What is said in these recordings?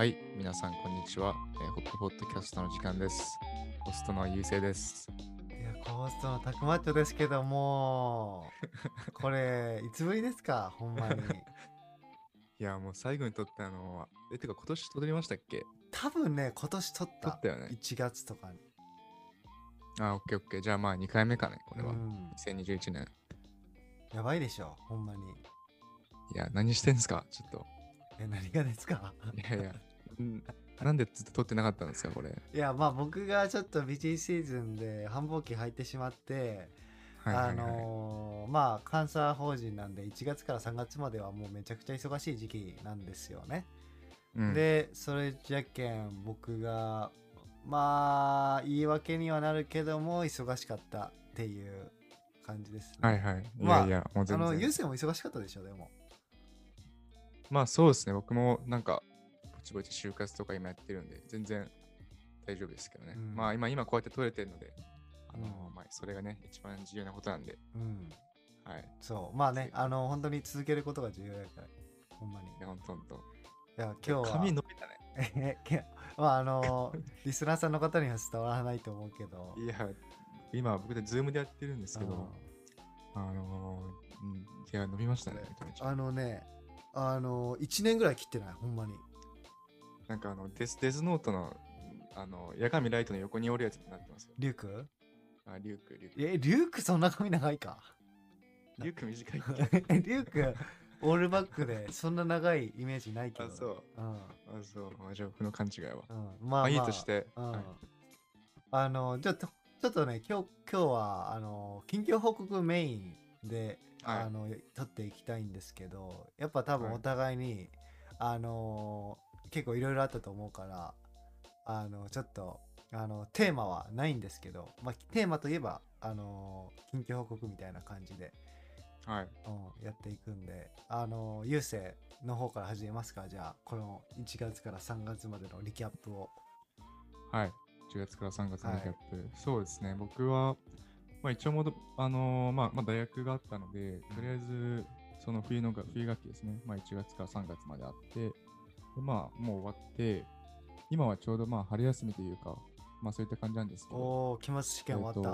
はい、皆さん、こんにちは。えーホップポッドキャストの時間です。ホストのゆうせいです。いや、コーストのタクマッチョですけども、これ、いつぶりですか、ほんまに。いや、もう最後に撮ったのは、え、てか今年撮りましたっけ？多分ね、今年撮った。撮ったよね1月とかに。あ、オッケーオッケー。じゃあまあ2回目かね、これは。うん2021年。やばいでしょ、ほんまに。いや、何してんすか？ちょっと。え、何がですか？いやいや、んなんでずっと撮ってなかったんですかこれ？いや、まあ僕がちょっとビジーシーズンで繁忙期入ってしまって。あのーまあ、監査法人なんで、1月から3月まではもうめちゃくちゃ忙しい時期なんですよね。うん、でそれじゃけん僕がまあ言い訳にはなるけども忙しかったっていう感じです、ねはいはい。いまあやいや、もうあ全然。のゆうせいも忙しかったでしょでもまあそうですね、僕もなんか、ぼちぼち就活とか今やってるんで、全然大丈夫ですけどね。うん。まあ今、今こうやって撮れてるので、あのうん。まあそれがね、一番重要なことなんで、うん。はい。そう。まあねあの本当に続けることが重要だからほんまに。いいや、ほんとほんと。や今日は。髪伸びたね。え いやまああのリスナーさんの方には伝わらないと思うけど。いや、今僕でズームでやってるんですけど、うん。あのー、うん、いや、伸びましたね、めちゃめちゃ。あのねあの1年ぐらい切ってないほんまになんかあのデス、デスノートの、あの、八神ライトの横におるやつになってますよ。リュウクあ、リュウク、リュウク。えリュウクそんな髪長いか？リュウク短い。っ リュウクオールバックでそんな長いイメージないけど。あ、そう。うん。あ、そう。あじゃあ、僕の勘違いは。うん、まあ、ままあ、あいいとして、うん。はい。あのじゃあとちょっとね今日今日はあの近況報告メインで、はい。あの撮っていきたいんですけどやっぱ多分はい。お互いに、あの結構いろいろあったと思うからあのちょっとあのテーマはないんですけど、まあ、テーマといえばあの近況報告みたいな感じで、はい。うん、やっていくんであの優勢の方から始めますか？じゃあこの1月から3月までのリキャップを。はい。1月から3月のリキャップ。そうですね。僕は、まあ一応もど、あのーまあ、まあ大学があったので、とりあえず、その冬のが冬学期ですね。まあ1月から3月まであって、でまあもう終わって、今はちょうどまあ春休みというか、まあそういった感じなんですけど、おお期末試験終わった。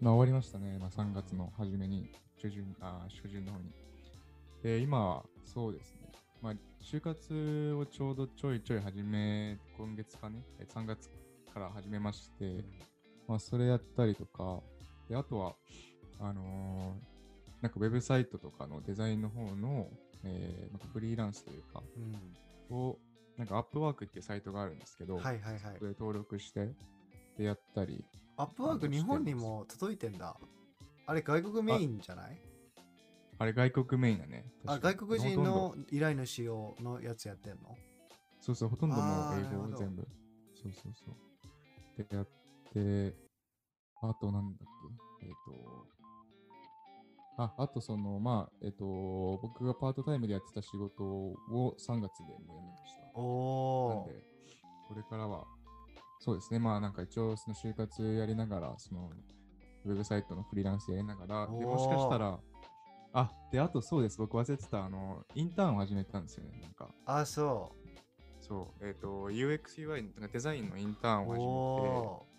まあ終わりましたね。まあ3月の初めに、中旬、あー初旬の方に。で、今はそうですね。まあ就活をちょうどちょいちょい始め、今月かね、え3月から始めまして、まあそれやったりとか、で、あとは、あのーなんかウェブサイトとかのデザインの方の、えーなんかフリーランスというか、うんを、なんかアップワークっていうサイトがあるんですけど、はいはいはいそ。れ登録して、で、やったり、アップワーク日本にも届いてんだ。あれ外国メインじゃない？あれ外国メインだね。あ外国人の依頼主用のやつやってんの？そうそう、ほとんどもう英語全部。そうそうそう。で、やって、あとなんだっけ、えっ、と、あ、あとその、まあ、えっ、と、僕がパートタイムでやってた仕事を3月でもう辞めました。おおなんで、これからは、そうですね、まあなんか一応その就活やりながら、その、ウェブサイトのフリーランスやりながら、でもしかしたら、あ、で、あとそうです、僕忘れてた、あの、インターンを始めたんですよね、なんか。あそそう、えっ、と、UX、UI のデザインのインターンう。を始めおて、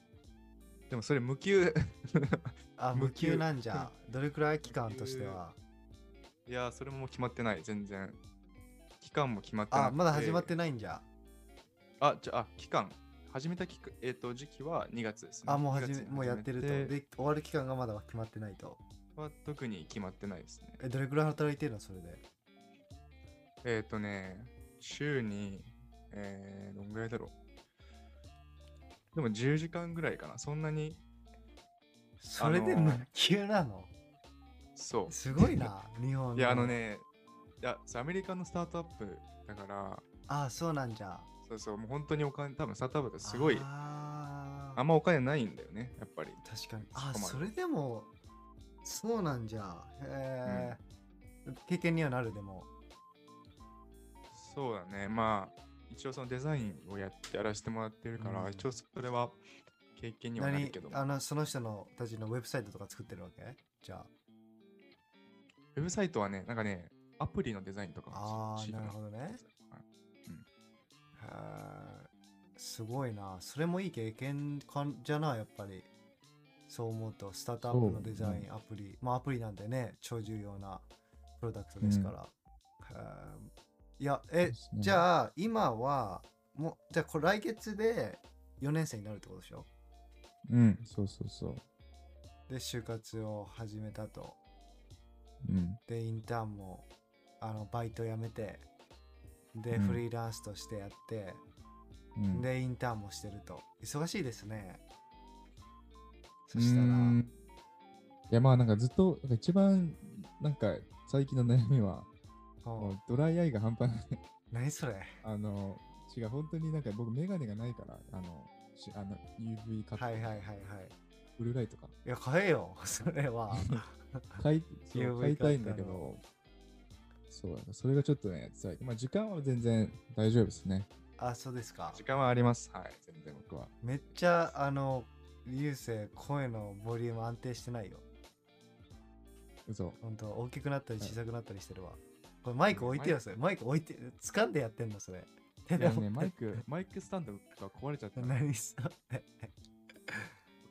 でもそれ無給ーあ無 無給給なんじゃ。どれくらい期間としては？いや、それも決まってない、全然。期間も決まってなくあまだ始まってない。んじゃ？あ、じゃあ、期間。始めた期間、えっ、と、時期は2月ですね。あもう2月に始めもうやってると。で終わる期間がまだ決まってないと。は特に決まってないですね。えどれくらい働いてるの？それで。えっ、とね、週に、えー、どんぐらいだろう。でも10時間ぐらいかな。そんなに、それであのー無給なの？そう。すごいな 日本の。いや、あの。ね、いや、そうアメリカのスタートアップだから、あそうなんじゃ。そうそう、もう本当にお金、多分スタートアップってすごい、あーあんまお金ないんだよね、やっぱり。確かにあそこまでそれでもそうなんじゃへえ、経験にはなるでもそうだね、まあ、一応そのデザインをやってやらせてもらってるから、うん。一応それは経験にはなる何けど、あのその人のたちのウェブサイトとか作ってるわけ？じゃあ。ウェブサイトはね、なんかね、アプリのデザインとかあーしな。るほどね。はい。うん。へー。すごいな。それもいい経験かんじゃない、やっぱり。そう思うと、スタートアップのデザイン、アプリ、まあアプリなんでね、超重要なプロダクトですから。へーいや、え、じあ、ゃあ、今は、もう、じゃあ、これ来月で4年生になるってことでしょ？うん、そうそうそう。で、就活を始めたと。うん。で、インターンも、あの、バイト辞めて、で、うんフリーランスとしてやって、うん、で、インターンもしてると。忙しいですね。そうしたら、いや、まあなんかずっと、一番、なんか最近の悩みは、もううドライアイが半端ない。何それ？あの、違う、本当になんか僕、メガネがないから、あの、しあの UV カット、はいはいはいはい。ブルーライトか。いや、買えよ、それは。買いそう買いたいんだけど、そう、それがちょっとね、辛い。まあ時間は全然大丈夫ですね。あ、そうですか。時間はあります。はい、全然僕は。めっちゃ、あの、流星、声のボリューム安定してないよ。嘘。ほんと、大きくなったり小さくなったりしてるわ。これマイク置いてよ、それ。マイク置いて、掴んでやってんの、それ。ね、マイク、マイクスタンドが壊れちゃったの。何それ。オッ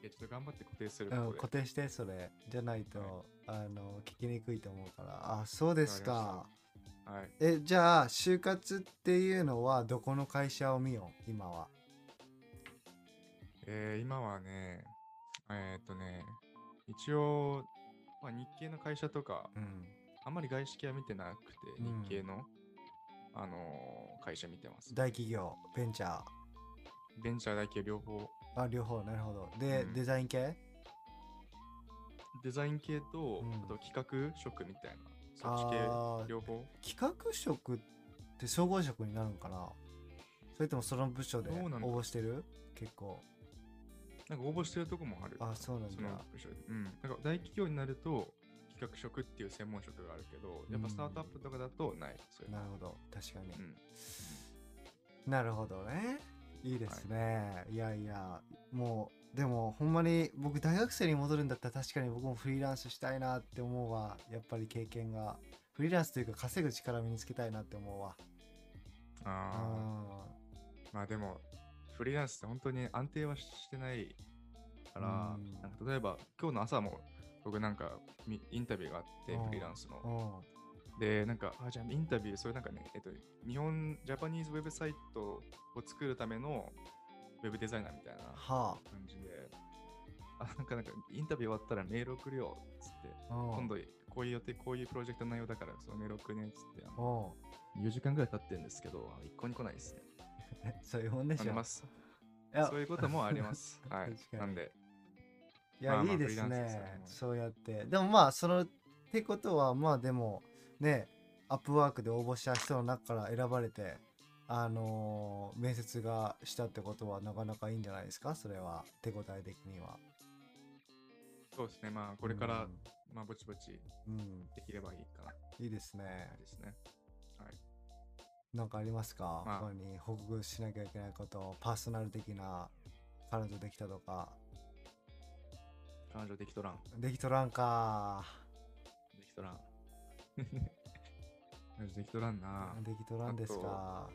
ケーちょっと頑張って固定するうん固定して、それ。じゃないと、はいあの、聞きにくいと思うから。あ、そうですか。はい。え、じゃあ、就活っていうのは、どこの会社を見よう、今は？えー、今はね、えーっとね、一応、まあ、日系の会社とか、うん。あんまり外資系は見てなくて、うん日系の、あのー会社見てます。大企業、ベンチャー。ベンチャー大企業両方、あ、両方、なるほど。で、うんデザイン系？デザイン系と、うんあと企画職みたいな、そっち系両方。企画職って総合職になるのかな？それともその部署でどうなんだ応募してる？結構。なんか応募してるとこもある。あ、そうなんそのだ。部署で。うん。なんか大企業になると、企画職っていう専門職があるけど、やっぱスタートアップとかだとない。そういうのなるほど。確かに。うん。なるほどね。いいですね。い、やいや、もう、でもほんまに僕大学生に戻るんだったら確かに僕もフリーランスしたいなって思うわ。やっぱり経験が。フリーランスというか稼ぐ力身につけたいなって思うわ。ああ。あまあでも、フリーランスって本当に安定はしてないから、うんなんか例えば今日の朝も僕なんかみインタビューがあって、うん。フリーランスの。で、なんか、あ、じゃあインタビュー、それなんかね、えっと、日本、ジャパニーズウェブサイトを作るためのウェブデザイナーみたいなは感じで、あ、なんかなんかインタビュー終わったらメール送るよ、つって、今度こういう予定、こういうプロジェクトの内容だから、そのメール送るね、つって、あのお4時間ぐらい経ってるんですけど、一向に来ないですね。う そういうもんでしょ。あります。いや。そういうこともあります。はい。なんで、いや、まあまあいいですねそうやって。でもまあ、その、ってことは、まあでも、ね、アップワークで応募した人の中から選ばれて、あのー面接がしたってことはなかなかいいんじゃないですか？それは、手応え的には。そうですね。まあ、これから、まあ、ぼちぼちうん。うん。できればいいかな。いいですね。ですね。はい。なんかありますか、まあ他に報告しなきゃいけないこと、パーソナル的な彼女できたとか。彼女できとらん。できとらんか。できとらん。彼女できとらんな。できとらんですか。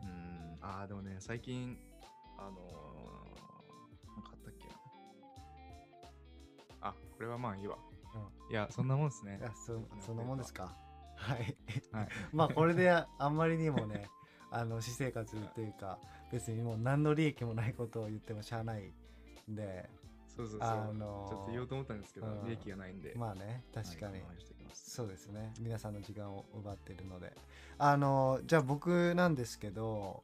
うーん。ああ、でもね、最近、あのー、なんかあったっけな。あ、これはまあいいわ。いや、そんなもんですねい。や、そそんなもんですか。はい。はい。まあこれであんまりにもねあの私生活というか別にもう何の利益もないことを言ってもしゃあないんでそうそうそう。あのーちょっと言おうと思ったんですけど、うん。利益がないんで。まあね確かに、はいそうですね。皆さんの時間を奪っているので。あのじゃあ僕なんですけど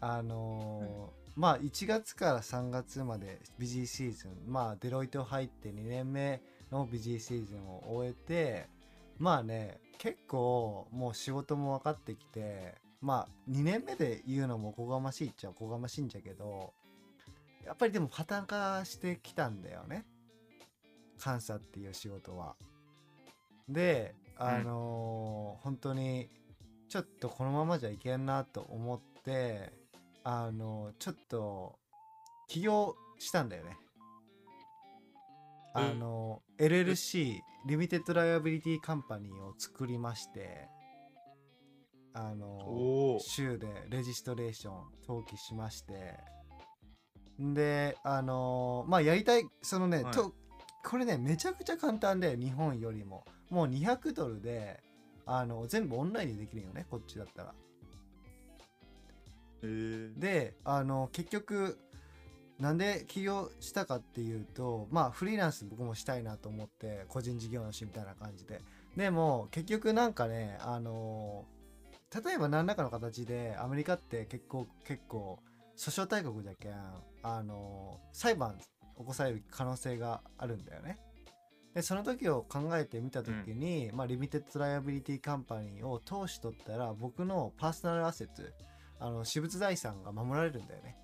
あの、まあ1月から3月までビジーシーズンまあデロイト入って2年目のビジーシーズンを終えてまあね結構もう仕事も分かってきてまあ2年目で言うのもおこがましいっちゃおこがましいんじゃけどやっぱりでもパターン化してきたんだよね監査っていう仕事は。であのー本当にちょっとこのままじゃいけんなと思ってあのちょっと起業したんだよね。あの LLC リミテッドライアビリティカンパニーを作りましてあの。州でレジストレーション登記しましてであのまあやりたいそのね、はい。とこれねめちゃくちゃ簡単で日本よりも。もう200ドルであの全部オンラインでできるよねこっちだったら。えー、であの結局なんで起業したかっていうとまあフリーランス僕もしたいなと思って個人事業主みたいな感じで。でも結局なんかねあの例えば何らかの形でアメリカって結構結構訴訟大国じゃけんあの裁判起こされる可能性があるんだよね。でその時を考えてみた時に、まあ、 Limited Liability Company を通しとったら僕の personal asset あの私物財産が守られるんだよね。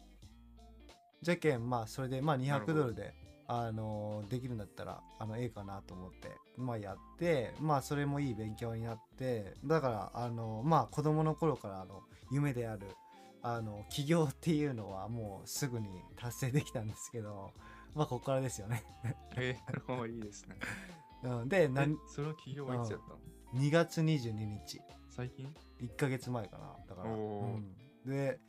じゃけんまあそれでまあ200なるほどドルであのできるんだったらあのええかなと思ってまあやってまあそれもいい勉強になってだからあのまあ子供の頃からあの夢であるあの起業っていうのはもうすぐに達成できたんですけど まあここからですよね。えー、いいですね。うん、でえ何その企業はいつやったの？2月22日。最近？1ヶ月前かなだから、うん。で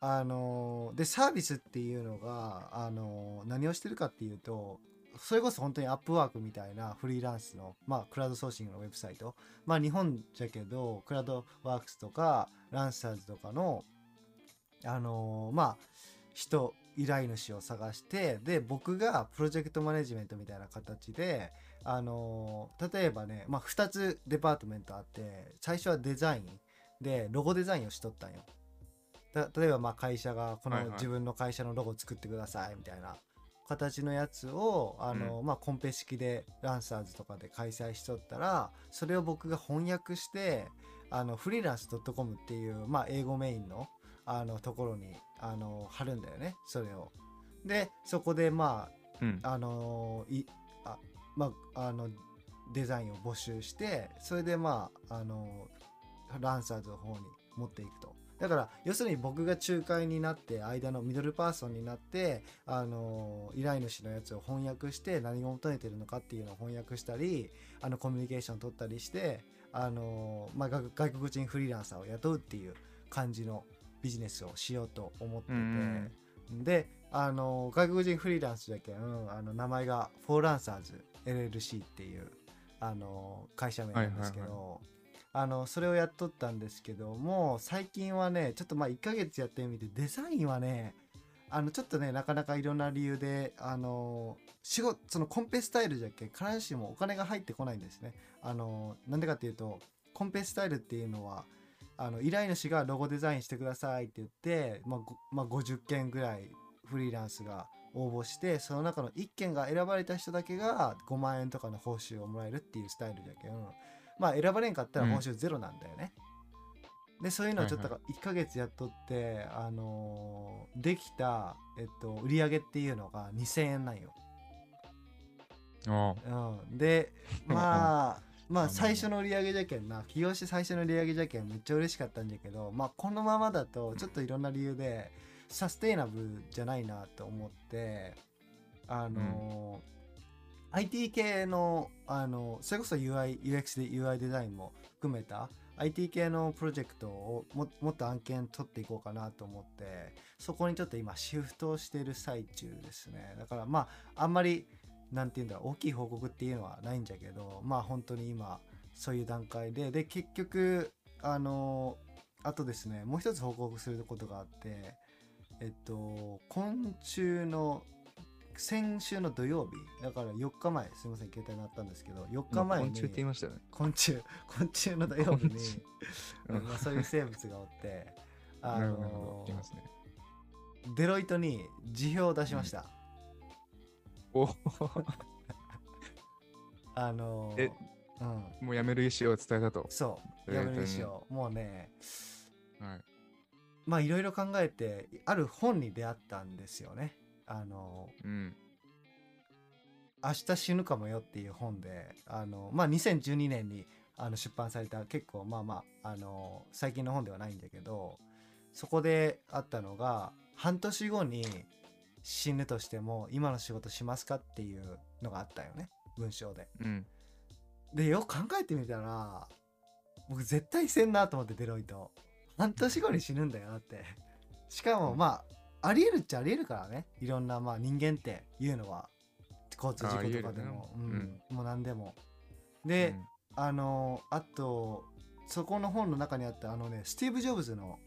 あのーでサービスっていうのが、あのー何をしてるかっていうとそれこそ本当にアップワークみたいなフリーランスの、まあ、クラウドソーシングのウェブサイト。まあ日本じゃけどクラウドワークスとかランサーズとかのあのーまあ人依頼主を探してで僕がプロジェクトマネジメントみたいな形であのー例えばね、まあ、2つデパートメントあって最初はデザインでロゴデザインをしとったんよ。だ例えばまあ会社がこの自分の会社のロゴを作ってくださいみたいな形のやつをあの、まあ、コンペ式でランサーズとかで開催しとったらそれを僕が翻訳してあのフリーランス .com っていう、まあ、英語メインのあのところにあの貼るんだよねそれを。でそこでまうん。ああのいあまああのデザインを募集してそれでまああのランサーズの方に持っていくと。だから要するに僕が仲介になって間のミドルパーソンになってあの依頼主のやつを翻訳して何を求めてるのかっていうのを翻訳したりあのコミュニケーション取ったりしてあの、まあ、外外国人フリーランサーを雇うっていう感じのビジネスをしようと思ってて、うんであの外国人フリーランスだけ、うん、あの名前がフォーランサーズ LLC っていうあの会社名なんですけど、はいはいあのそれをやっとったんですけども最近はねちょっとまあ1ヶ月やってみてデザインはねあのちょっとねなかなかいろんな理由であの仕事そのコンペスタイルじゃけ必ずしもお金が入ってこないんですね。あのなんでかっていうとコンペスタイルっていうのはあの依頼主がロゴデザインしてくださいって言って、まあごまあ、50件ぐらいフリーランスが応募してその中の1件が選ばれた人だけが5万円とかの報酬をもらえるっていうスタイルじゃけん。まあ選ばれんかったら報酬ゼロなんだよね。でそういうのをちょっとは1ヶ月やっとって、あのーできた、えっと、売り上げっていうのが2000円なんよ。あうん、で まあまあ最初の売り上げじゃけんな。起業して最初の売り上げじゃけんめっちゃ嬉しかったんじゃけどまあこのままだとちょっといろんな理由でサステイナブルじゃないなと思ってあのー IT 系のあのそれこそ UI UX で UI デザインも含めた IT 系のプロジェクトをももっと案件取っていこうかなと思ってそこにちょっと今シフトをしている最中ですね。だからまああんまりなんて言うんだろう大きい報告っていうのはないんじゃけどまあ本当に今そういう段階でで結局あのあとですねもう一つ報告することがあってえっと今週の先週の土曜日だから4日前すいません携帯鳴ったんですけど4日前に昆虫って言いましたよね。昆虫昆虫の土曜日にうん。まあ、そういう生物がおってあの。デロイトに辞表を出しました、お あのえうんもう辞める意思を伝えたと。そうやめるしようもうねはい。まあいろいろ考えてある本に出会ったんですよねあのうん。明日死ぬかもよっていう本であのまあ2012年にあの出版された結構まあまああの最近の本ではないんだけどそこであったのが半年後に死ぬとしても今の仕事しますかっていうのがあったよね。文章で。うん。でよく考えてみたら僕絶対せんなと思ってデロイト。半年後に死ぬんだよだって。しかもまあありえるっちゃありえるからね。いろんなまあ人間っていうのは。交通事故とかでも、ありえるね。うん。もう何でも。で、あのあとそこの本の中にあったあのねスティーブ・ジョブズの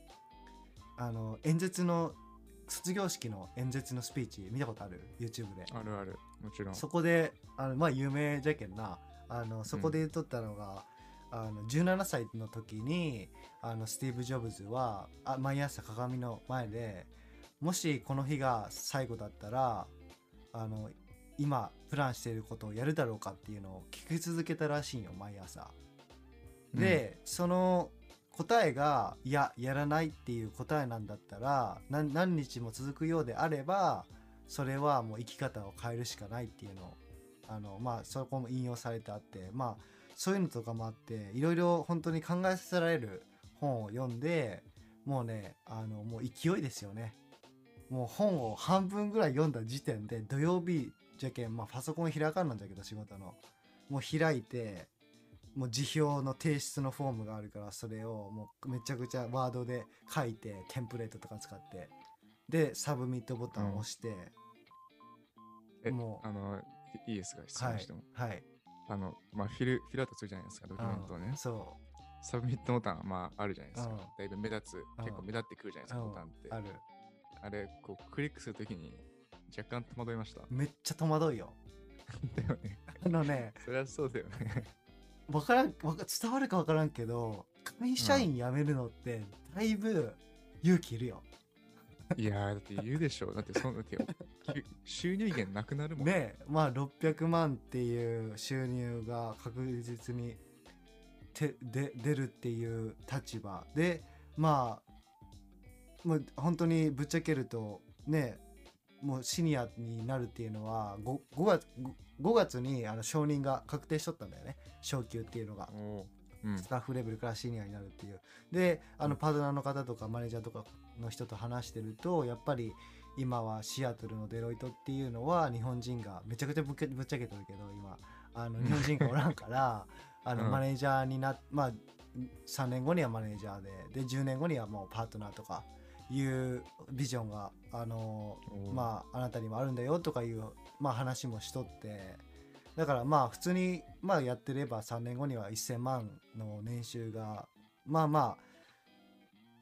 あの演説の卒業式の演説のスピーチ見たことある？YouTube でうんあるある。もちろん。そこであのまあ有名じゃけんなあのそこで言っとったのが、あの17歳の時にあのスティーブ・ジョブズはあ毎朝鏡の前でもしこの日が最後だったらあの今プランしていることをやるだろうかっていうのを聞き続けたらしいんよ毎朝。で、その答えがいややらないっていう答えなんだったら何日も続くようであればそれはもう生き方を変えるしかないっていうのをあのまあそこも引用されてあってまあそういうのとかもあっていろいろ本当に考えさせられる本を読んでもうねあのもう勢いですよね。もう本を半分ぐらい読んだ時点で土曜日じゃけんまあパソコン開かんなんじゃけど仕事の。もう開いてもう辞表の提出のフォームがあるからそれをもうめちゃくちゃワードで書いてテンプレートとか使ってでサブミットボタンを押して、えもうあの、いいいですか、質はい問しても。はいあの、まあ、フィル、フィルアウトするじゃないですか、ドキュメントをねうん。そサブミットボタン、まあ、あるじゃないですかうん。だいぶ目立つ、結構目立ってくるじゃないですか、うんボタンってう。あるあれ、こう、クリックするときに若干戸惑いました？めっちゃ戸惑いよ だよね。あのねそりゃそうだよね。わからんわか伝わるかわからんけど会社員辞めるのってだいぶ勇気いるよ、いやー、だって言うでしょ。だって、その、だってき収入源なくなるもん。ねまあ600万っていう収入が確実にてで出るっていう立場でまあもう本当にぶっちゃけるとねもうシニアになるっていうのは 5, 5月 5, 月にあの承認が確定しとったんだよね。昇給っていうのが。うん。スタッフレベルからシニアになるっていう。であのうんパートナーの方とかマネージャーとかの人と話してるとやっぱり今はシアトルのデロイトっていうのは日本人がめちゃくちゃぶっけぶっちゃけてるけど今。あの日本人がおらんから あのうん。マネージャーになまあ3年後にはマネージャーでで10年後にはもうパートナーとかいうビジョンがあのまああなたにもあるんだよとかいう、まあ、話もしとってだからまあ普通にまあやってれば3年後には1000万の年収がまあま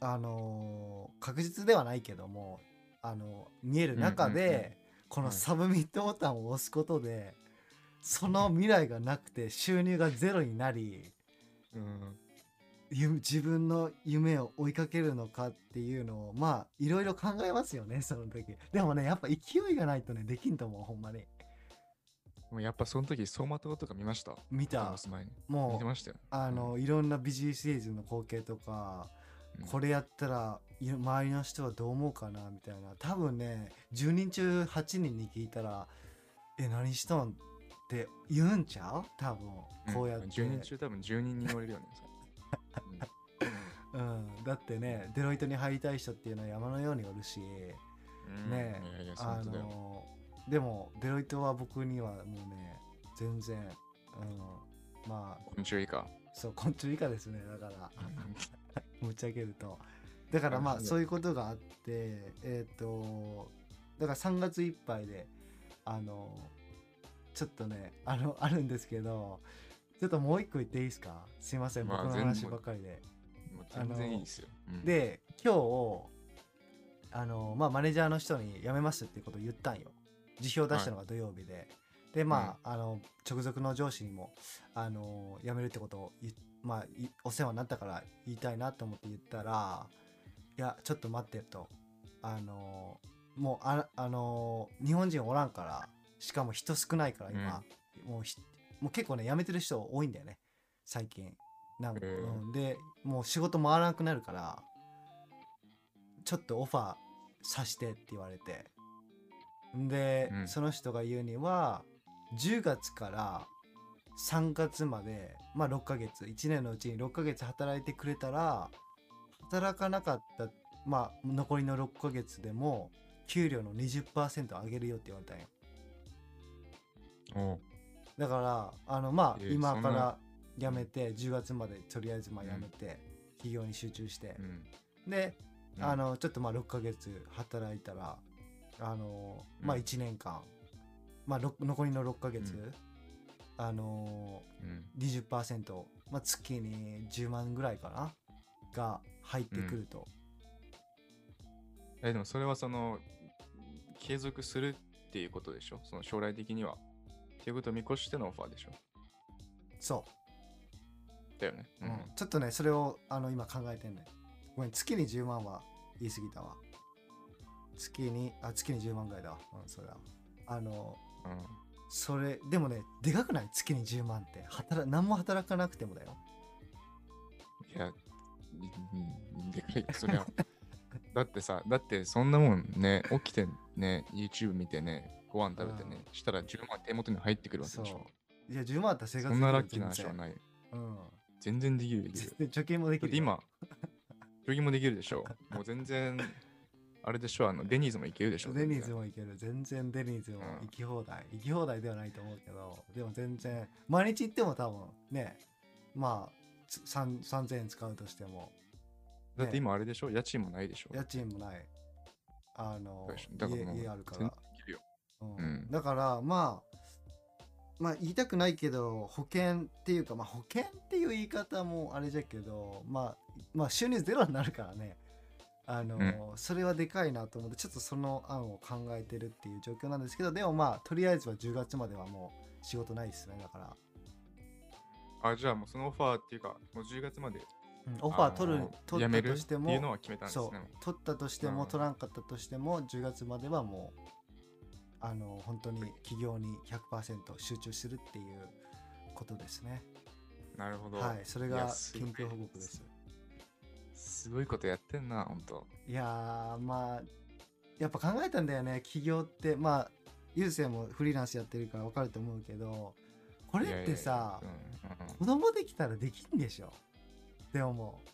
ああのー確実ではないけどもあの見える中うんうんうんでこのはいサブミットボタンを押すことでその未来がなくて収入がゼロになりうん。ゆ自分の夢を追いかけるのかっていうのをまあいろいろ考えますよねその時でもねやっぱ勢いがないとねできんと思うほんまにもうやっぱその時、走馬灯とか見ました？見た。もう見てましたよ。あのいろんなビジネスシリーズの光景とか、うんこれやったらい周りの人はどう思うかなみたいな多分ね10人中8人に聞いたら「え何しとん?」って言うんちゃう？多分こうやって、10人中多分10人に言われるよね。うん、だってねデロイトに入りたい人っていうのは山のようにおるし、うん。ねあ。のでもデロイトは僕にはもうね全然、うん、まあ昆虫以下。そう昆虫以下ですね。だから ぶっちゃけると。だからまあそういうことがあってえっ、とだから3月いっぱいであのちょっとねあのあるんですけどちょっともう一個言っていいですか？すいません、まあ僕の話ばっかりで。全然いいですよ。うん、で今日あのまあマネージャーの人に辞めますっていうことを言ったんよ。辞表出したのが土曜日で、でまあ,、あの直属の上司にもあの辞めるってことを言まあいお世話になったから言いたいなと思って言ったらいやちょっと待ってと。あのもうああの日本人おらんからしかも人少ないから今、もうひもう結構ね辞めてる人多いんだよね。最近。なんか、うん、でもう仕事回らなくなるからちょっとオファーさしてって言われて。で、うん。その人が言うには10月から3月までまあ6ヶ月。1年のうちに6ヶ月働いてくれたら働かなかったまあ残りの6ヶ月でも給料の20%上げるよって言われたんよだからあのまあえー今から辞めて10月までとりあえずまあ辞めて企業に集中して。うん。でうん。あのちょっとまあ6ヶ月働いたらあのまあうん1年間まあろ残りの6ヶ月うん。あのうん。20%、まあ、月に10万ぐらいかなが入ってくると、えでもそれはその継続するっていうことでしょ？その将来的には。っていうことを見越してのオファーでしょ？そだよね。う、うん。ちょっとねそれをあの今考えてんねごめん月に10万は言い過ぎたわ。月にあ月に10万ぐらいだわ。うんそれだあのうん。うんそれでもねでかくない？月に10万って。働何も働かなくてもだよ。いや、うんでかい、それは。だってさ、だってそんなもんね、起きてね、YouTube 見てね、ご飯食べてね、したら10万手元に入ってくるわけでしょ。いや10万あったら生活そんなラッキーな話はない。うん全然できるできる。貯金もできる今、ジョギもできるでしょ。もう全然、あれでしょ、あのデニーズも行けるでしょ。デニーズも。も行ける全然デニーズもうん行き放題、行き放題ではないと思うけどでも全然毎日行っても多分ねまあつ3 3000円使うとしてもだって今あれでしょ、家賃もないでしょ。家賃もないあの家家あるから。うん。うんだからまあまあ言いたくないけど保険っていうかまあ保険っていう言い方もあれじゃけどまあまあ収入ゼロになるからね。あの、うそれはでかいなと思ってちょっとその案を考えてるっていう状況なんですけどでもまあとりあえずは10月まではもう仕事ないですねだから、あ、じゃあもうそのオファーっていうか、もう10月までうんオファー取る取ったとしてもっていうのは決めたんですそうね。取ったとしても、うん。取らんかったとしても10月まではもうあの本当に企業に100%集中するっていうことですね。なるほど。はい。それがすごい近況報告です。すごいことやってんな、ほんと。いやーまあやっぱ考えたんだよね。起業ってまあゆうせいもフリーランスやってるから分かると思うけどこれってさいやいやいや子供できたらできんでしょ？って思う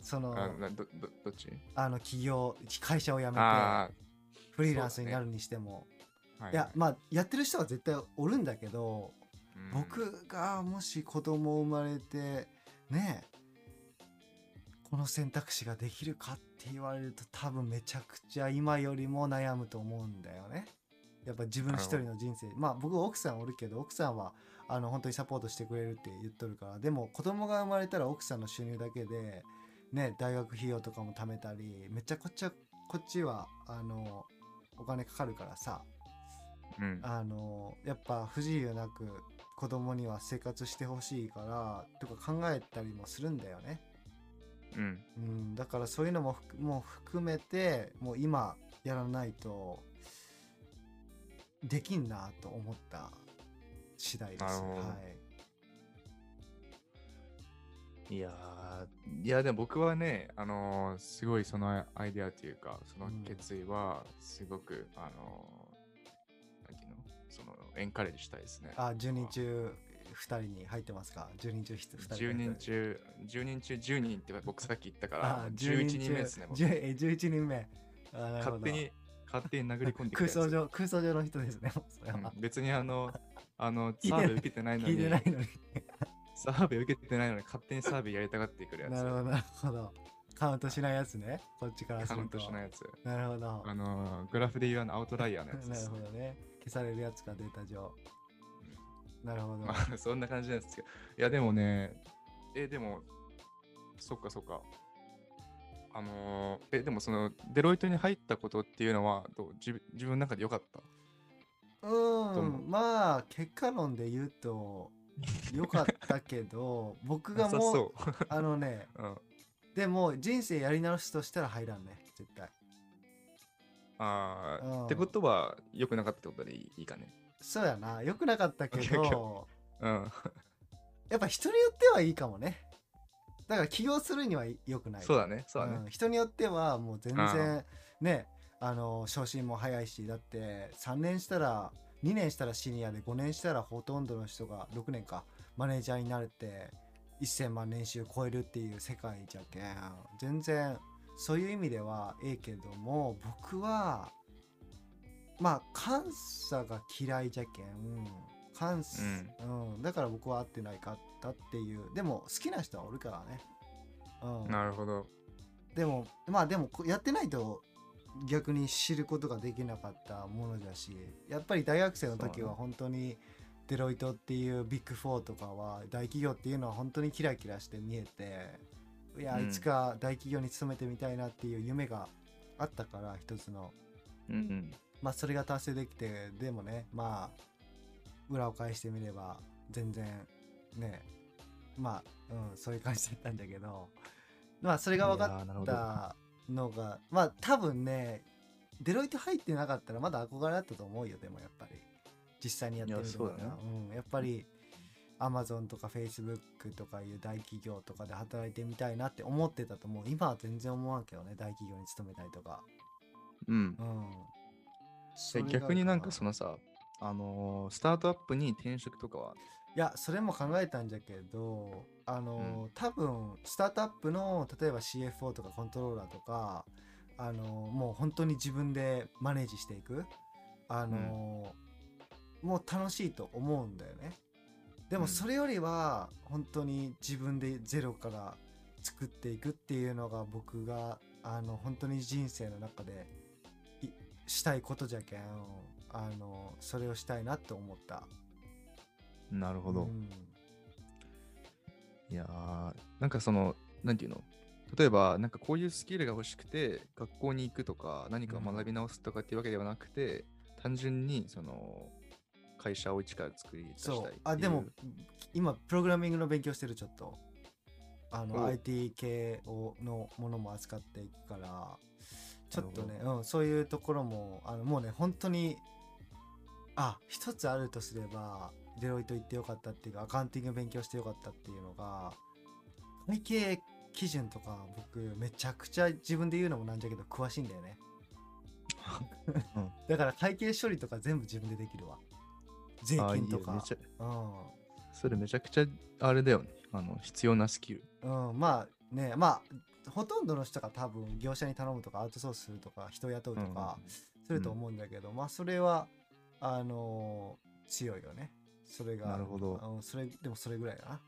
そのどどどっち？あの起業会社を辞めてあフリーランスになるにしても、あ、はいやまあやってる人は絶対おるんだけど、うん。僕がもし子供生まれてねこの選択肢ができるかって言われると多分めちゃくちゃ今よりも悩むと思うんだよね。やっぱ自分一人の人生。まあ僕奥さんおるけど奥さんはあの本当にサポートしてくれるって言っとるから。でも子供が生まれたら奥さんの収入だけでね大学費用とかも貯めたりめちゃくちゃこっちはあのお金かかるからさうん、あのやっぱ不自由なく子供には生活してほしいからとか考えたりもするんだよね。うん、うん、だからそういうのももう含めてもう今やらないとできんなと思った次第です。はい。いやーいやでも僕はね、あのーすごいそのアイデアというか、そのうん。決意はすごく、あのーなんていうのそのエンカレッジしたいですね。あ10人中2人に入ってますか ?10 人中2人10人中、10人中10人って僕さっき言ったからあ、11人目ですね。僕10え11人目。勝手に、勝手に殴り込んで空想上空想上の人ですね。もうんは別にあの、あの、サーベ受けてないの聞いてに、ないのに。サーベ受けてないのに勝手にサーベやりたがってくるやつ。なるほど、なるほど。カウントしないやつね。こっちからすると。カウントしないやつ。なるほど。あのー、グラフで言うあのアウトライヤーのやつで なるすほ。どね。消されるやつか、データ上。なるほど。まあ、そんな感じなんですけど。いや、でもね、え、でも、そっかそっか。あのーえ、でもその、デロイトに入ったことっていうのは、どう？自分自分の中で良かった？うん、まあ、結果論で言うと、よかったけど、僕がもう、そあのね、う。うん。でも人生やり直すとしたら入らんね、絶対。ああ、うんってことは、良くなかったってことでいいかね。そうやな、良くなかったけど、うん。やっぱ人によってはいいかもね。だから起業するには良くない。そうだね、そうだね。ん人によってはもう全然ねあの昇進も早いしだって3年したら2年したらシニアで5年したらほとんどの人が6年かマネージャーになれて1000万年収超えるっていう世界じゃけん全然そういう意味ではええけども僕はまあ監査が嫌いじゃけん関す、うん。だから僕は合ってないかったっていう。でも好きな人はおるからね、うん、なるほど。でもまあでもこやってないと逆に知ることができなかったものだしやっぱり大学生の時は本当にデロイトっていうビッグフォーとかは大企業っていうのは本当にキラキラして見えていやうん。いつか大企業に勤めてみたいなっていう夢があったから一つの。うんうん。まあそれが達成できてでもねまあ裏を返してみれば全然ねまあ、うん、そういう感じだったんだけど。まあそれが分かったのがまあ多分ねデロイト入ってなかったらまだ憧れあったと思うよでもやっぱり。実際にやってみるいやそうだね。うん、やっぱりアマゾンとかフェイスブックとかいう大企業とかで働いてみたいなって思ってたと思う。今は全然思わんけどね大企業に勤めたりとか。うん。うん。逆になんからそのさ、あのースタートアップに転職とかは、いやそれも考えたんじゃけどあのー、多分スタートアップの例えば CFO とかコントローラーとかあのーもう本当に自分でマネージしていく。あのーもう楽しいと思うんだよねでうん。もそれよりは本当に自分でゼロから作っていくっていうのが僕があの本当に人生の中でいしたいことじゃけんあのそれをしたいなって思った。なるほど。うん。いやーなんかその、なんていうの？例えば、なんかこういうスキルが欲しくて、学校に行くとか、何か学び直すとかっていうわけではなくて、単純に、その、会社を一から作り出したいそいう。う。あでも今プログラミングの勉強してるちょっと。あのお IT 系をのものも扱っていくから。ちょっとね、うん、そういうところもあのもうね本当にあ一つあるとすればデロイト行ってよかったっていうかアカウンティング勉強してよかったっていうのが会計基準とか僕めちゃくちゃ自分で言うのもなんじゃけど詳しいんだよね、うん。だから会計処理とか全部自分でできるわ税金とか。いよ。めちゃうん。それめちゃくちゃあれだよね。あの必要なスキル。うん、まあねまあほとんどの人が多分業者に頼むとかアウトソースするとか人を雇うとかすると思うんだけど、まあそれはあのー強いよね。それが。なるほど。うん、それでもそれぐらいだな。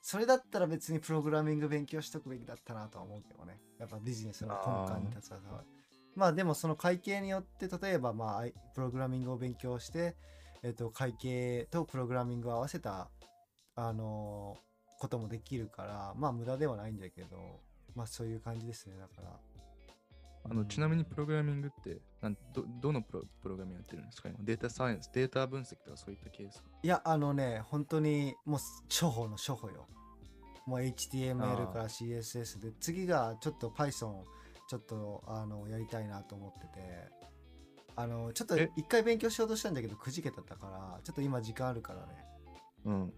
それだったら別にプログラミング勉強しとくべきだったなとは思うけどね。やっぱビジネスの根幹に立つからさ。まあでもその会計によって例えばまあプログラミングを勉強して、えっと会計とプログラミングを合わせたあのーこともできるからまあ無駄ではないんだけどまあそういう感じですねだから。あのちなみにプログラミングってなんど、どのプロプログラミングやってるんですか？今データサイエンス、データ分析とかそういったケースかいやあのね本当にもう初歩の初歩よ。もう HTML から CSS で次がちょっと Python ちょっとあのやりたいなと思っててあのちょっとえ？一回勉強しようとしたんだけどくじけたったからちょっと今時間あるからね。うん。うん。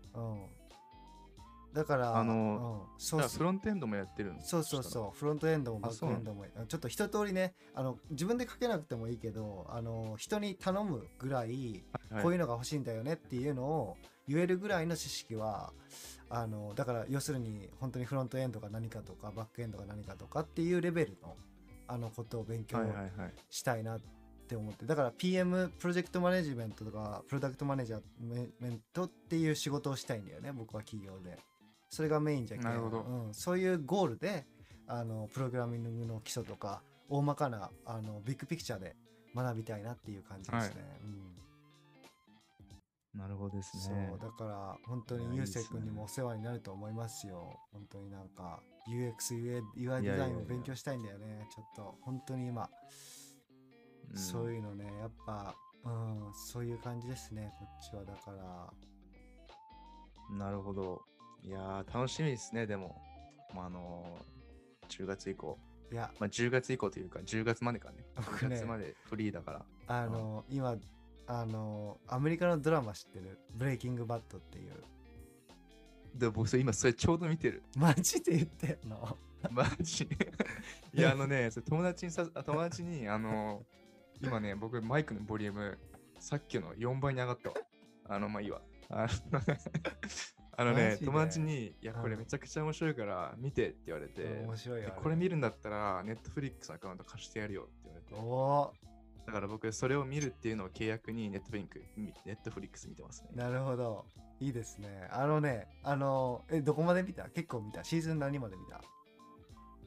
だからあのうん、そうフロントエンドもやってるそうそうそう。フロントエンドもバックエンドもちょっと一通りねあの自分で書けなくてもいいけどあの人に頼むぐらいはい。こういうのが欲しいんだよねっていうのを言えるぐらいの知識はあのだから要するに本当にフロントエンドが何かとかバックエンドが何かとかっていうレベルのあのことを勉強はいはいはい。したいなって思ってだから PM プロジェクトマネジメントとかプロダクトマネージャーメントっていう仕事をしたいんだよね僕は企業で。それがメインじゃけん。なるほど。うん、そういうゴールであのプログラミングの基礎とか大まかなあのビッグピクチャーで学びたいなっていう感じですね、うん。なるほどですそねう。だから本当にゆうせい君にもお世話になると思いますよ。本当になんか UX、UI デザインを勉強したいんだよね。ちょっと本当に今、うんそういうのねやっぱうんそういう感じですねこっちはだからなるほど。いやー、楽しみですね、でも。まあ、あのー、10月以降。いやまあ、10月以降というか、10月までかね。僕ね10月までフリーだから。あの今あのアメリカのドラマ知ってる？ブレイキングバットっていうで、僕、それ今、それちょうど見てる。マジで言ってんの？マジいや、あのね、それ友達にさ、あ友達に、あのー、今ね、僕、マイクのボリューム、さっきの4倍に上がったわ。あの、まあいいわ。あの ね、友達に、いや、これうんめちゃくちゃ面白いから見てって言われて、面白いよこれ見るんだったら、ネットフリックスのアカウント貸してやるよって言われて、おだから僕、それを見るっていうのを契約にネットフリックネットフリックス見てますね。なるほど。いいですね。あのね、あの、え、どこまで見た？結構見た。シーズン何まで見た？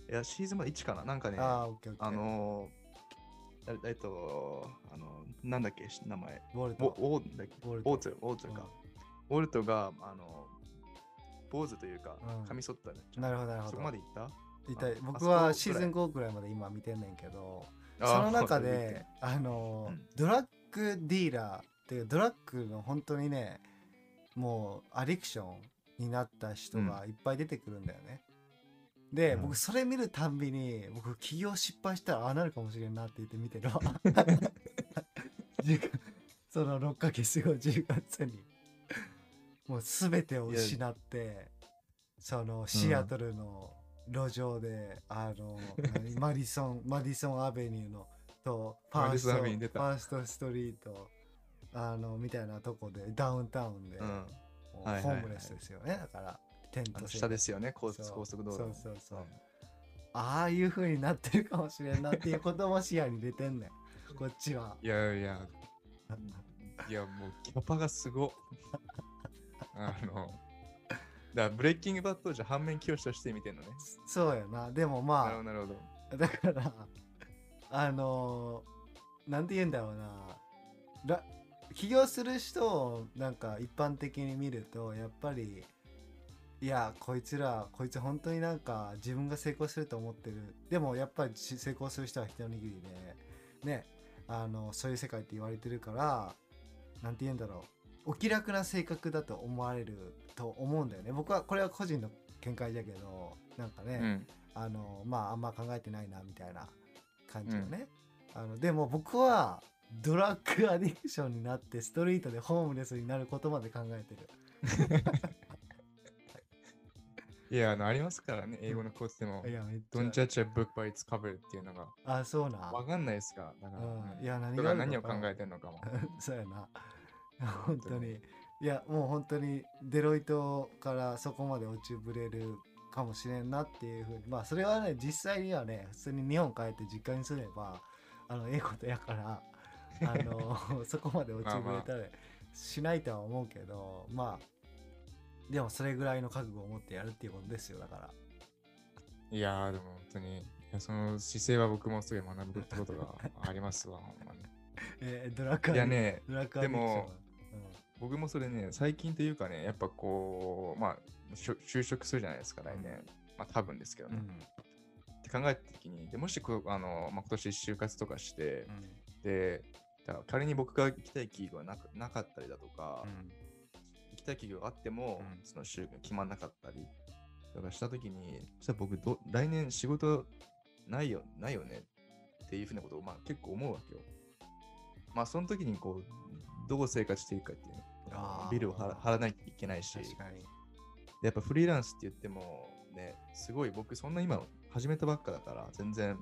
いや、シーズンまで1かななんかね、ああ、オッケーオッケー。あのー、ええっと、あの、なんだっけ、名前。ウォト。ウォーだっけ？ボルトウォーツ、ウォーツか。ウォルトが、あの、坊主というかうん、髪剃ったね。なるほど、なるほどそこま。で行った？痛いあ僕はシーズンくらい5くらいまで今見てんねんけど、その中で、あのドラッグディーラーっていうドラッグの本当にね、もうアディクションになった人がいっぱい出てくるんだよね。で、うん僕それ見るたんびに、僕起業失敗したらああなるかもしれんなって言って見てるわ。10月その6ヶ月後10月に。もう全てを失って、そのシアトルの路上で、あの、何？マディソン、マディソンアベニューのと、ファースト、ファーストストリート、あの、みたいなとこで、ダウンタウンで、ホームレスですよね。だから、下ですよね、高速道路の。そうそうそうはいああいう風になってるかもしれんなっていうことも視野に出てんねん。こっちは。いやいや、いやもうキャパがすごっ。あの、だからブレイキングバットじゃ反面教師として見てんのね。そうやな。でもなるまほど、なるほど。あ、だから、あのーなんて言うんだろうな。ら起業する人をなんか一般的に見ると、やっぱり、いや、こいつら、こいつ本当になんか自分が成功すると思ってる。でもやっぱりし成功する人は一握りで、ね、あの、そういう世界って言われてるから、なんて言うんだろう。お気楽な性格だと思われると思うんだよね。僕は、これは個人の見解だけど、なんかね、うん。あのまああんま考えてないなみたいな感じよね、あのでも僕はドラッグアディクションになってストリートでホームレスになることまで考えてる いや、あの、ありますからね、英語のコースでも。い。やめっち Don't ゃ judge a book by its cover っていうのが、あそうな。わかんないですか？だから、うん。いや何人が何を考えてんのかも。そうやな。本当に。いやもう本当にデロイトからそこまで落ちぶれるかもしれんなっていうふうに。まあそれはね実際にはね普通に日本帰って実家にすればあのええことやからあの そこまで落ちぶれたりしないとは思うけどまあでもそれぐらいの覚悟を持ってやるっていうことですよだから。いやー、でも本当に、いやその姿勢は僕もすごい学ぶことが ありますわ、ほんまに。えードラッグアいやね、ドラッグアディクションは僕もそれね、最近というかね、やっぱこう、まあ、就職するじゃないですか、来年。まあ、多分ですけどね。うん。って考えたときに、でもしこうあの、まあ、今年就活とかして、うん。で、だから仮に僕が行きたい企業がなくなかったりだとか、うん。行きたい企業があっても、うん。その就が決まんなかったりとかしたときに、そしたら僕ど、来年仕事ないよ、ないよねっていうふうなことを、まあ、結構思うわけよ。まあ、その時にこう、どう生活していくかっていうビルを払払わないといけないし、確かに。でやっぱフリーランスって言ってもね、すごい僕そんな今始めたばっかだから全然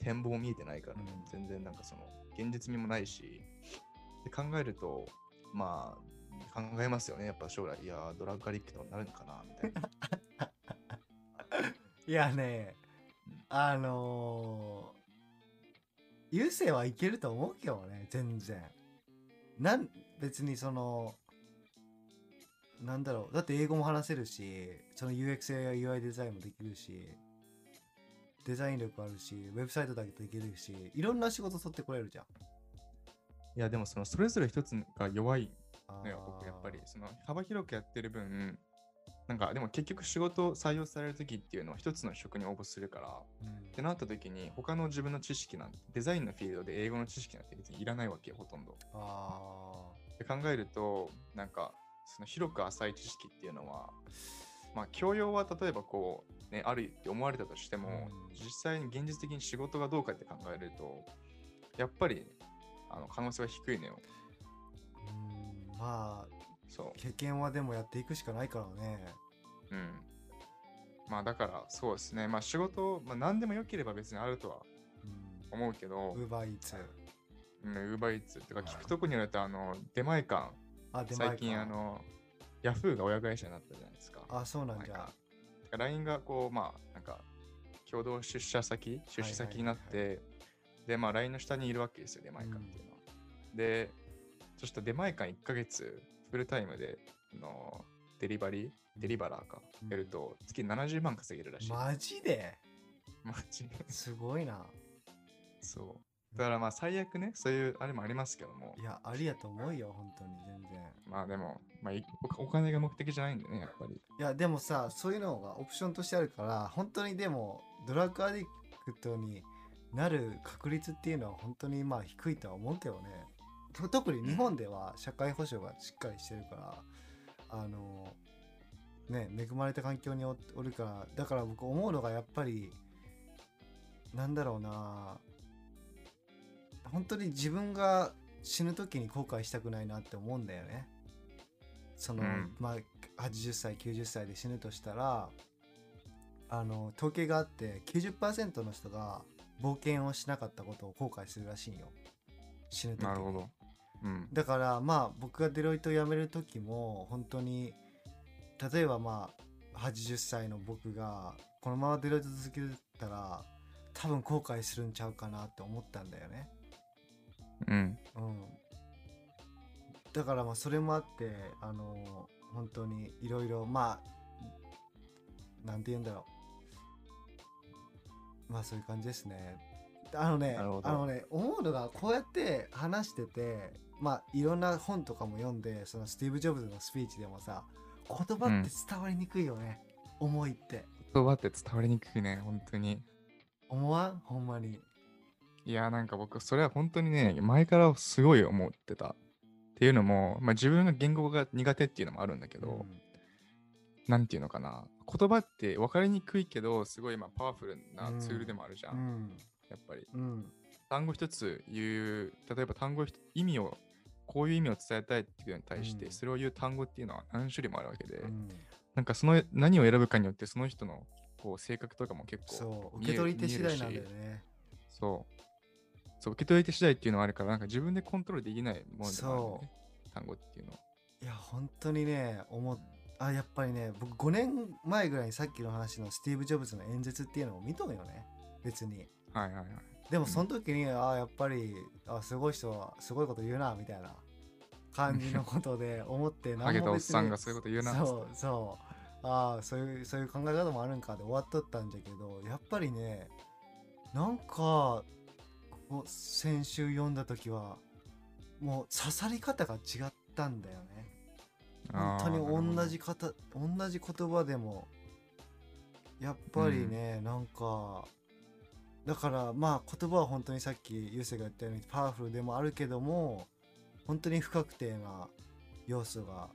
展望見えてないから、うん。全然なんかその現実味もないし、で考えると、まあ考えますよね、やっぱ将来、いやードラッグアディクトになるのかなみたいな。いやね、あのー、優勢はいけると思うけどね、全然。なん、別にその、なんだろう、だって英語も話せるし、その UX や UI デザインもできるし、デザイン力あるし、ウェブサイトだけできるし、いろんな仕事取ってこれるじゃん。いやでもそのそれぞれ一つが弱いあのよ、僕やっぱり。その幅広くやってる分、なんかでも結局仕事採用される時っていうのは一つの職に応募するから、うんってなった時に他の自分の知識なんてデザインのフィールドで英語の知識なんて別にいらないわけよほとんど。あって考えるとなんかその広く浅い知識っていうのはまあ教養は例えばこうねあるって思われたとしても、うん実際に現実的に仕事がどうかって考えるとやっぱりあの可能性は低いのよ。まあ、そう。経験はでもやっていくしかないからね。うん。まあだからそうですね。まあ仕事、まあ何でも良ければ別にあるとはうん。思うけど、ウーバーイーツ。うん、ウーバーイーツとか聞くとこによると、あの、出前館、あ、出前最近かあの、ヤフーが親会社になったじゃないですか。あ、そうなんじゃ。LINE がこう、まあ、なんか、共同出社先、出資先になって、で、まあ LINE の下にいるわけですよ、出前館っていうのは。で、そしたら出前館1ヶ月フルタイムで、あのデリバリー、デリバラーか、うんやると月70万稼げるらしい。マジで？マジすごいな。そう。だからまあ最悪ね、そういうあれもありますけどもい、や、ありやと思うよ、本当に全然。まあでも、まあいおお金が目的じゃないんでね、やっぱり。いや、でもさ、そういうのがオプションとしてあるから、本当にでも、ドラッグアディクトになる確率っていうのは本当にまあ低いとは思うけどね。と 特に日本では社会保障がしっかりしてるから、あの、ね、恵まれた環境におおるから、だから僕思うのがやっぱり、なんだろうな、本当に自分が死ぬ時に後悔したくないなって思うんだよね。その、うんまあ80歳90歳で死ぬとしたらあの統計があって90%の人が冒険をしなかったことを後悔するらしいんよ死ぬ時になるほど。うん。だからまあ僕がデロイトを辞める時も本当に例えばまあ80歳の僕がこのままデロイト続けたら多分後悔するんちゃうかなって思ったんだよね。うん。うん。だからまあそれもあってあの本当にいろいろまあなんて言うんだろう。まあそういう感じですね。あのねあのね思うのがこうやって話しててまあいろんな本とかも読んでそのスティーブ・ジョブズのスピーチでもさ言葉って伝わりにくいよね、思いって言葉って伝わりにくいね、本当に。思わん？ほんまにいや、なんか僕、それは本当にね、前からすごい思ってた。っていうのも、まあ、自分が言語が苦手っていうのもあるんだけど、うんなんていうのかな。言葉って分かりにくいけど、すごいまあパワフルなツールでもあるじゃん。うんやっぱり。うん単語一つ言う、例えば単語一意味を、こういう意味を伝えたいっていうのに対して、うんそれを言う単語っていうのは何種類もあるわけで、うんなんかその何を選ぶかによって、その人のこう性格とかも結構そう受け取り手次第なんだよねそう。そう、受け取り手次第っていうのはあるから、なんか自分でコントロールできないものでもあるんだよね。単語っていうのは。いや本当にね思っあやっぱりね僕5年前ぐらいにさっきの話のスティーブ・ジョブズの演説っていうのを見とんよね別にはいはいはい。でもその時に、あやっぱりあすごい人はすごいこと言うなみたいな感じのことで思ってハゲたおっさんがそういうこと言うな。そうそうああそういうそういう考え方もあるんかで終わっとったんじゃけどやっぱりねなんか先週読んだ時はもう刺さり方が違ったんだよね。本当に同じ方同じ言葉でもやっぱりね、なんかだからまあ言葉は本当にさっきゆうせが言ったようにパワフルでもあるけども本当に不確定な要素が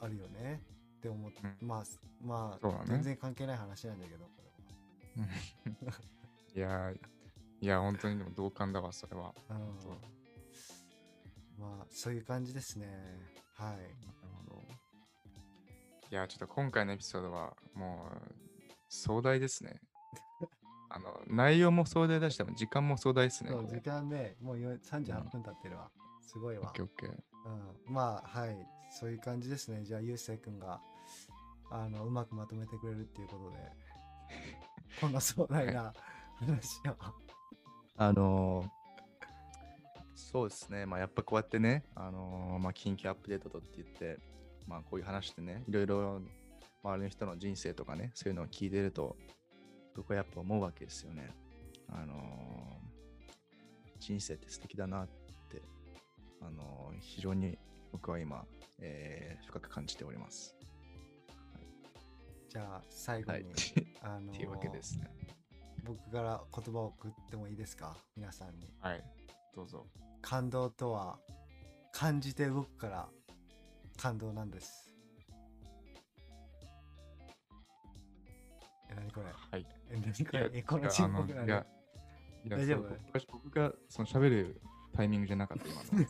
あるよね。って思って、うん。まあまあ、ね。全然関係ない話なんだけど。これはうん。いやー、いや、本当にでも同感だわ、それは。うん。まあそういう感じですね。はい。なるほど。いや、ちょっと今回のエピソードはもう壮大ですね。あの、内容も壮大だし、時間も壮大ですね。そう時間ねもうよ38分経ってるわ、すごいわ。オッケーオッケー。うん、まあはいそういう感じですね。じゃあゆうせいくんがあのうまくまとめてくれるっていうことで。こんな壮大な話を、あのーそうですね、まあ、やっぱこうやってね、あのーまあ、緊急アップデートとって言って、まあ、こういう話でね、いろいろ周りの人の人生とかね、そういうのを聞いてると、僕はやっぱ思うわけですよね。あのー人生って素敵だなって、あのー非常に僕は今、えー深く感じております。じゃあ最後に、はい。あの っていうわけですね。僕から言葉を送ってもいいですか？皆さんにはい、どうぞ。感動とは感じて動くから感動なんですえ何これ？はい。え何こいやれえこの大丈夫？僕僕がその喋るタイミングじゃなかった、今の。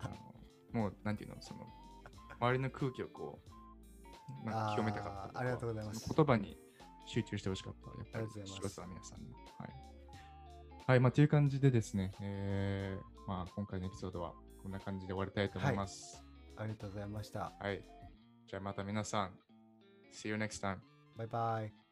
あのもう、なんていうの、その、周りの空気をこう、なんか清めたかったあーありがとうございます言葉に集中してほしかった。やっぱり、ありがとうございます視聴者の皆さんに。はい。はい、まあ、という感じでですね、えー、まあ、今回のエピソードはこんな感じで終わりたいと思います。ありがとうございましたはい。じゃあまた皆さん、See you next time. バイバイ